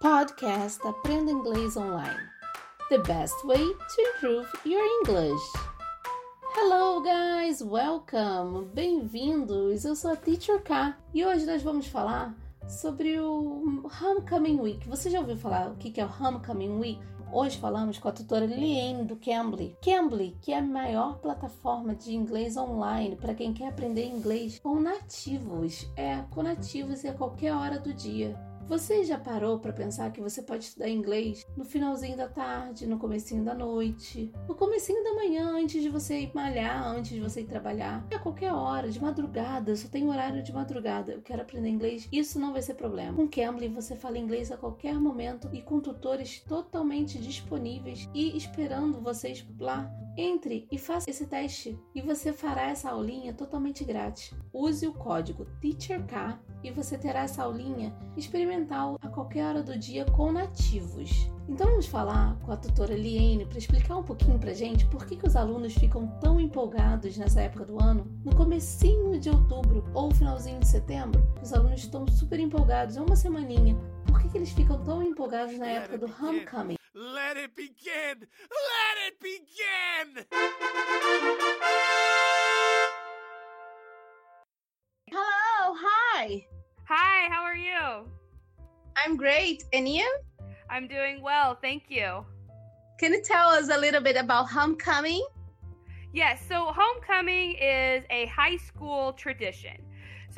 Podcast Aprenda Inglês Online. The best way to improve your English. Hello guys, welcome! Bem-vindos! Eu sou a Teacher K e hoje nós vamos falar sobre o Homecoming Week. Você já ouviu falar o que é o Homecoming Week? Hoje falamos com a tutora Liane do Cambly. Cambly, que é a maior plataforma de inglês online para quem quer aprender inglês com nativos. É, com nativos e a qualquer hora do dia. Você já parou para pensar que você pode estudar inglês no finalzinho da tarde, no comecinho da noite, no comecinho da manhã, antes de você ir malhar, antes de você ir trabalhar, a qualquer hora, de madrugada, só tem horário de madrugada. Eu quero aprender inglês, isso não vai ser problema. Com Cambly você fala inglês a qualquer momento e com tutores totalmente disponíveis e esperando vocês lá entre e faça esse teste e você fará essa aulinha totalmente grátis. Use o código TEACHERK e você terá essa aulinha experimental a qualquer hora do dia com nativos. Então vamos falar com a tutora Liane para explicar um pouquinho pra gente por que, que os alunos ficam tão empolgados nessa época do ano, no comecinho de outubro ou finalzinho de setembro. Os alunos estão super empolgados, é uma semaninha. Por que, que eles ficam tão empolgados na época do homecoming? Let it begin! Let it begin! Hello, hi. Hi, how are you? I'm great. And you? I'm doing well, thank you. Can you tell us a little bit about homecoming? Yes, so homecoming is a high school tradition.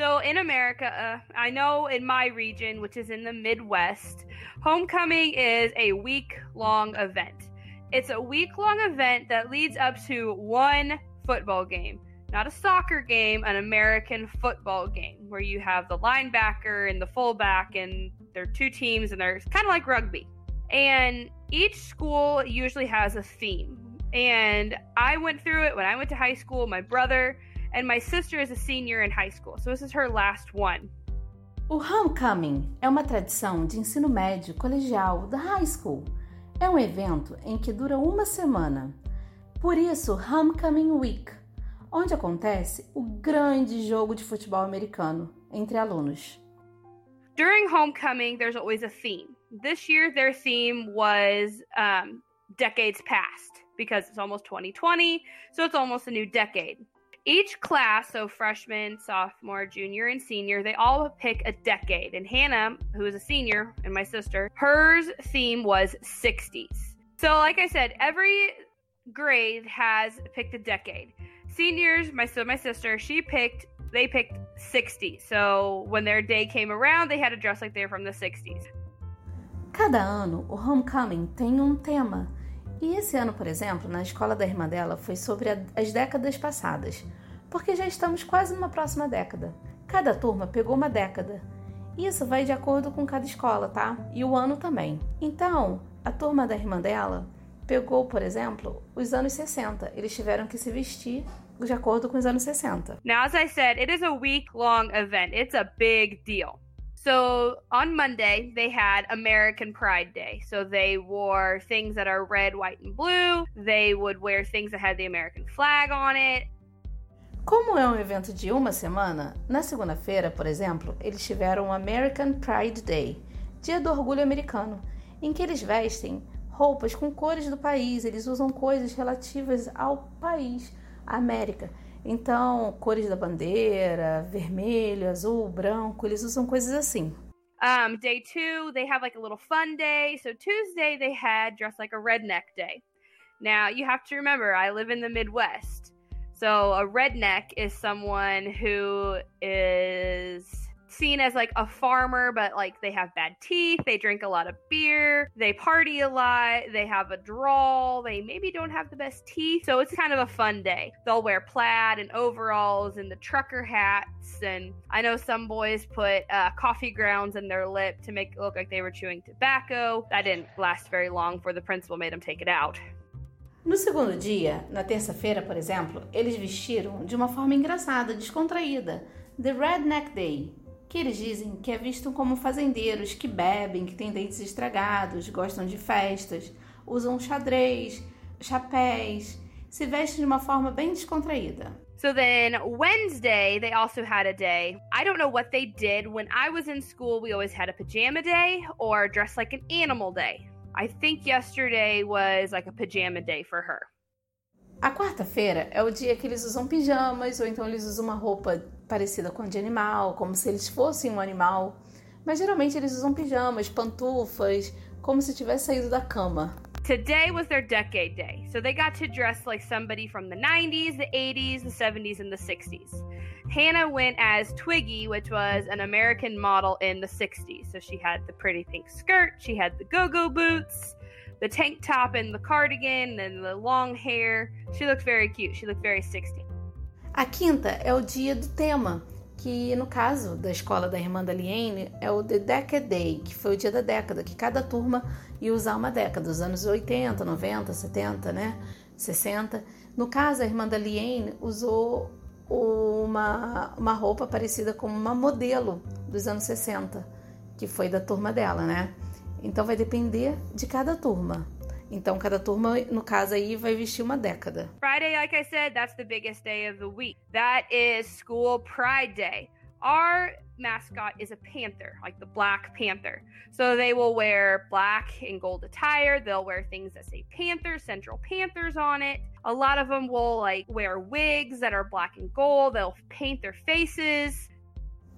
So in America, uh, I know in my region, which is in the Midwest, homecoming is a week long event. It's a week long event that leads up to one football game not a soccer game, an American football game where you have the linebacker and the fullback, and they're two teams, and they're kind of like rugby. And each school usually has a theme. And I went through it when I went to high school. My brother and my sister is a senior in high school, so this is her last one. O homecoming é uma tradição de ensino médio colegial da high school. É um evento em que dura uma semana. Por isso, Homecoming Week onde acontece o grande jogo de futebol americano entre alunos. During homecoming, there's always a theme. This year, their theme was um, decades past because it's almost 2020, so it's almost a new decade. Each class, so freshman, sophomore, junior, and senior, they all pick a decade. And Hannah, who is a senior, and my sister, hers theme was 60s. So, like I said, every grade has picked a decade seniors, my so my sister, she picked they picked 60. So when their day came around, they had to dress like they were from the 60s. Cada ano, o Homecoming tem um tema. E esse ano, por exemplo, na escola da irmã dela foi sobre as décadas passadas, porque já estamos quase numa próxima década. Cada turma pegou uma década. Isso vai de acordo com cada escola, tá? E o ano também. Então, a turma da irmã dela pegou, por exemplo, os anos 60. Eles tiveram que se vestir de acordo com os anos 60. Now, as I said, it is a week long event. It's a big deal. So on Monday, they had American Pride Day. So they wore things that are red, white, and blue. They would wear things that had the American flag on it. Como é um evento de uma semana, na segunda-feira, por exemplo, eles tiveram o American Pride Day, Dia do Orgulho Americano, em que eles vestem roupas com cores do país, eles usam coisas relativas ao país, a América. Então, cores da bandeira, vermelho, azul, branco, eles usam coisas assim. Um, day two, they have like a little fun day. So Tuesday, they had dressed like a redneck day. Now, you have to remember, I live in the Midwest. So a redneck is someone who is seen as like a farmer, but like they have bad teeth, they drink a lot of beer, they party a lot, they have a drawl, they maybe don't have the best teeth. So it's kind of a fun day. They'll wear plaid and overalls and the trucker hats. And I know some boys put uh, coffee grounds in their lip to make it look like they were chewing tobacco. That didn't last very long before the principal made them take it out. No segundo dia, na terça-feira, por exemplo, eles vestiram de uma forma engraçada, descontraída. The Redneck Day, que eles dizem que é visto como fazendeiros que bebem, que têm dentes estragados, gostam de festas, usam xadrez, chapéus, se vestem de uma forma bem descontraída. So then Wednesday, they also had a day. I don't know what they did. When I was in school, we always had a pajama day or dress like an animal day. I think yesterday was like a pajama day for her. A quarta-feira é o dia que eles usam pijamas ou então eles usam uma roupa parecida com de animal, como se eles fossem um animal. Mas geralmente eles usam pijamas, pantufas, como se tivesse saído da cama. Today was their decade day, so they got to dress like somebody from the 90s, the 80s, the 70s, and the 60s. Hannah went as Twiggy, which was an American model in the 60s. So she had the pretty pink skirt, she had the go go boots, the tank top, and the cardigan, and the long hair. She looked very cute. She looked very 60s. A quinta é o dia do tema, que no caso da escola da irmã da Liane é o The Decade Day, que foi o dia da década, que cada turma ia usar uma década, dos anos 80, 90, 70, né? 60. No caso, a irmã da Liane usou uma, uma roupa parecida com uma modelo dos anos 60, que foi da turma dela, né? Então vai depender de cada turma. Então cada turma, no caso aí, vai vestir uma década. Friday, like I said, that's the biggest day of the week. That is school pride day. Our mascot is a panther, like the Black Panther. So they will wear black and gold attire. They'll wear things that say Panther, Central Panthers on it. A lot of them will like wear wigs that are black and gold. They'll paint their faces.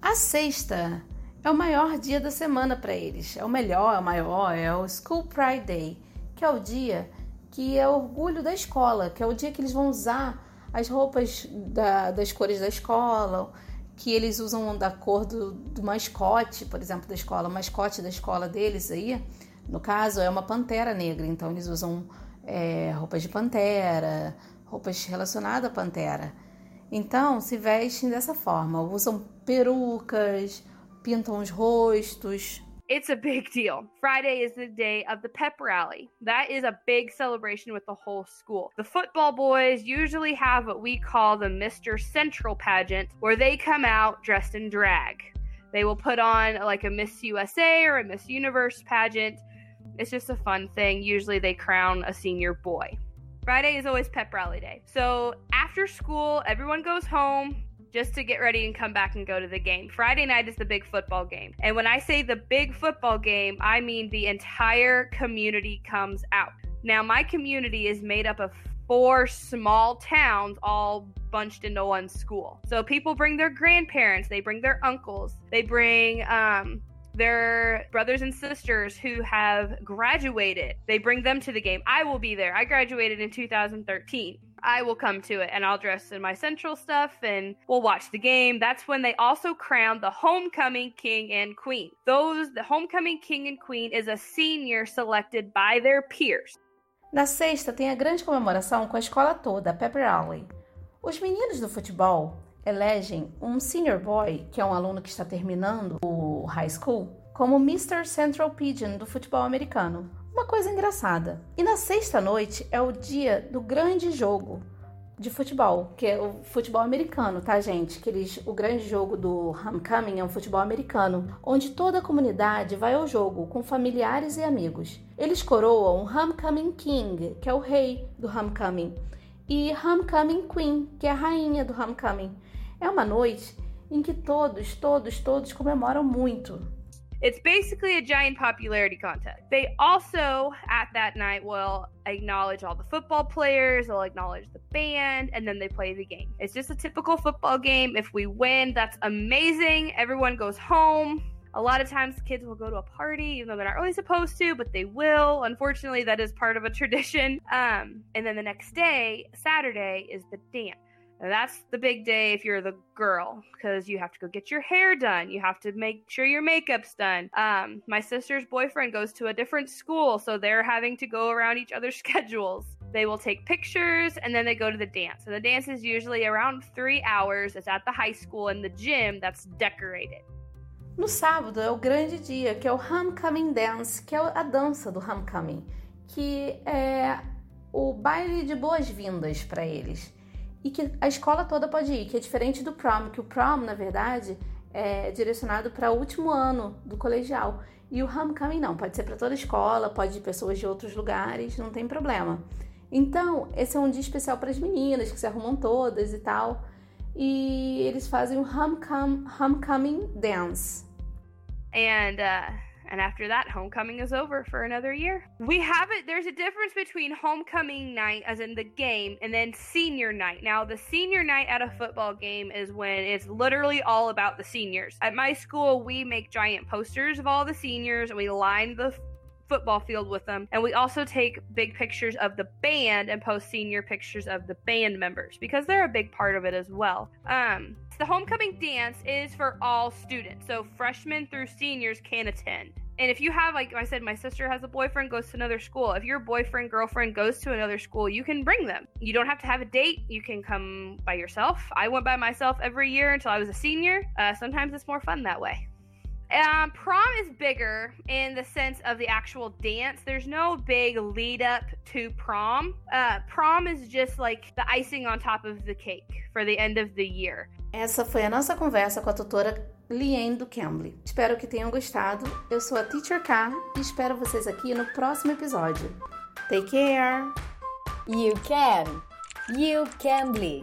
A sexta é o maior dia da semana para eles. É o melhor, é o maior, é o School Pride Day, que é o dia que é orgulho da escola, que é o dia que eles vão usar as roupas da, das cores da escola, que eles usam da cor do, do mascote, por exemplo, da escola. O mascote da escola deles aí, no caso, é uma pantera negra. Então, eles usam é, roupas de pantera, roupas relacionadas à pantera. Então, se vestem dessa forma. Usam perucas, pintam os rostos, It's a big deal. Friday is the day of the pep rally. That is a big celebration with the whole school. The football boys usually have what we call the Mr. Central pageant, where they come out dressed in drag. They will put on like a Miss USA or a Miss Universe pageant. It's just a fun thing. Usually they crown a senior boy. Friday is always pep rally day. So after school, everyone goes home just to get ready and come back and go to the game. Friday night is the big football game. And when I say the big football game, I mean the entire community comes out. Now, my community is made up of four small towns all bunched into one school. So people bring their grandparents, they bring their uncles, they bring um, their brothers and sisters who have graduated. They bring them to the game. I will be there. I graduated in 2013. I will come to it and I'll dress in my central stuff and we'll watch the game. That's when they also crown the homecoming king and queen. Those, the homecoming king and queen is a senior selected by their peers. Na sexta tem a grande comemoração com a escola toda, a Pep Rally. Os meninos do futebol elegem um senior boy, que é um aluno que está terminando o high school, como Mr. Central Pigeon do futebol americano. Uma coisa engraçada. E na sexta noite é o dia do grande jogo de futebol, que é o futebol americano, tá, gente? Que eles, o grande jogo do Homecoming é um futebol americano, onde toda a comunidade vai ao jogo com familiares e amigos. Eles coroam o Homecoming King, que é o rei do Homecoming, e Homecoming Queen, que é a rainha do Homecoming. É uma noite em que todos, todos, todos comemoram muito. It's basically a giant popularity contest. They also, at that night, will acknowledge all the football players, they'll acknowledge the band, and then they play the game. It's just a typical football game. If we win, that's amazing. Everyone goes home. A lot of times, kids will go to a party, even though they're not really supposed to, but they will. Unfortunately, that is part of a tradition. Um, and then the next day, Saturday, is the dance. That's the big day if you're the girl because you have to go get your hair done. You have to make sure your makeup's done. Um, my sister's boyfriend goes to a different school, so they're having to go around each other's schedules. They will take pictures and then they go to the dance. And the dance is usually around three hours. It's at the high school in the gym that's decorated. No sábado é o grande dia, que é o Homecoming Dance, que é a dança do Homecoming, que é o baile de boas-vindas para eles. E que a escola toda pode ir, que é diferente do prom, que o prom, na verdade, é direcionado para o último ano do colegial. E o homecoming não, pode ser para toda a escola, pode ir pessoas de outros lugares, não tem problema. Então, esse é um dia especial para as meninas que se arrumam todas e tal. e eles fazem o homecom homecoming dance. And uh, and after that, homecoming is over for another year. We have it. There's a difference between homecoming night, as in the game, and then senior night. Now, the senior night at a football game is when it's literally all about the seniors. At my school, we make giant posters of all the seniors, and we line the football field with them. And we also take big pictures of the band and post senior pictures of the band members because they're a big part of it as well. Um, the homecoming dance is for all students, so freshmen through seniors can attend. And if you have, like I said, my sister has a boyfriend, goes to another school. If your boyfriend, girlfriend goes to another school, you can bring them. You don't have to have a date. You can come by yourself. I went by myself every year until I was a senior. Uh, sometimes it's more fun that way. Um, prom is bigger in the sense of the actual dance. There's no big lead up to prom. Uh, prom is just like the icing on top of the cake for the end of the year. Essa foi a nossa conversa com a tutora Liane do Cambly. Espero que tenham gostado. Eu sou a Teacher K e espero vocês aqui no próximo episódio. Take care! You can! You Cambly!